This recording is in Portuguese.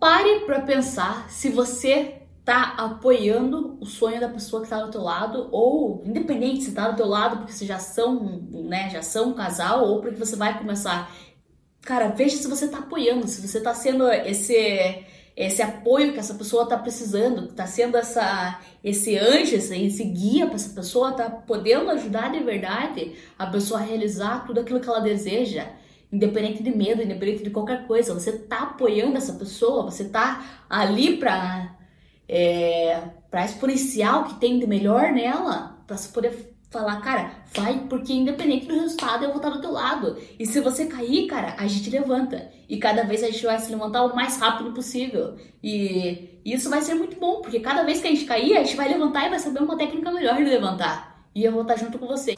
Pare para pensar se você tá apoiando o sonho da pessoa que tá do teu lado ou independente se tá do teu lado porque vocês já são, né, já são um casal ou porque você vai começar. Cara, veja se você tá apoiando, se você tá sendo esse esse apoio que essa pessoa tá precisando, tá sendo essa esse anjo, esse, guia para essa pessoa, tá podendo ajudar de verdade a pessoa a realizar tudo aquilo que ela deseja independente de medo, independente de qualquer coisa, você tá apoiando essa pessoa, você tá ali pra, é, pra exponencial que tem de melhor nela, pra você poder falar, cara, vai, porque independente do resultado, eu vou estar do teu lado. E se você cair, cara, a gente levanta. E cada vez a gente vai se levantar o mais rápido possível. E isso vai ser muito bom, porque cada vez que a gente cair, a gente vai levantar e vai saber uma técnica melhor de levantar. E eu vou estar junto com você.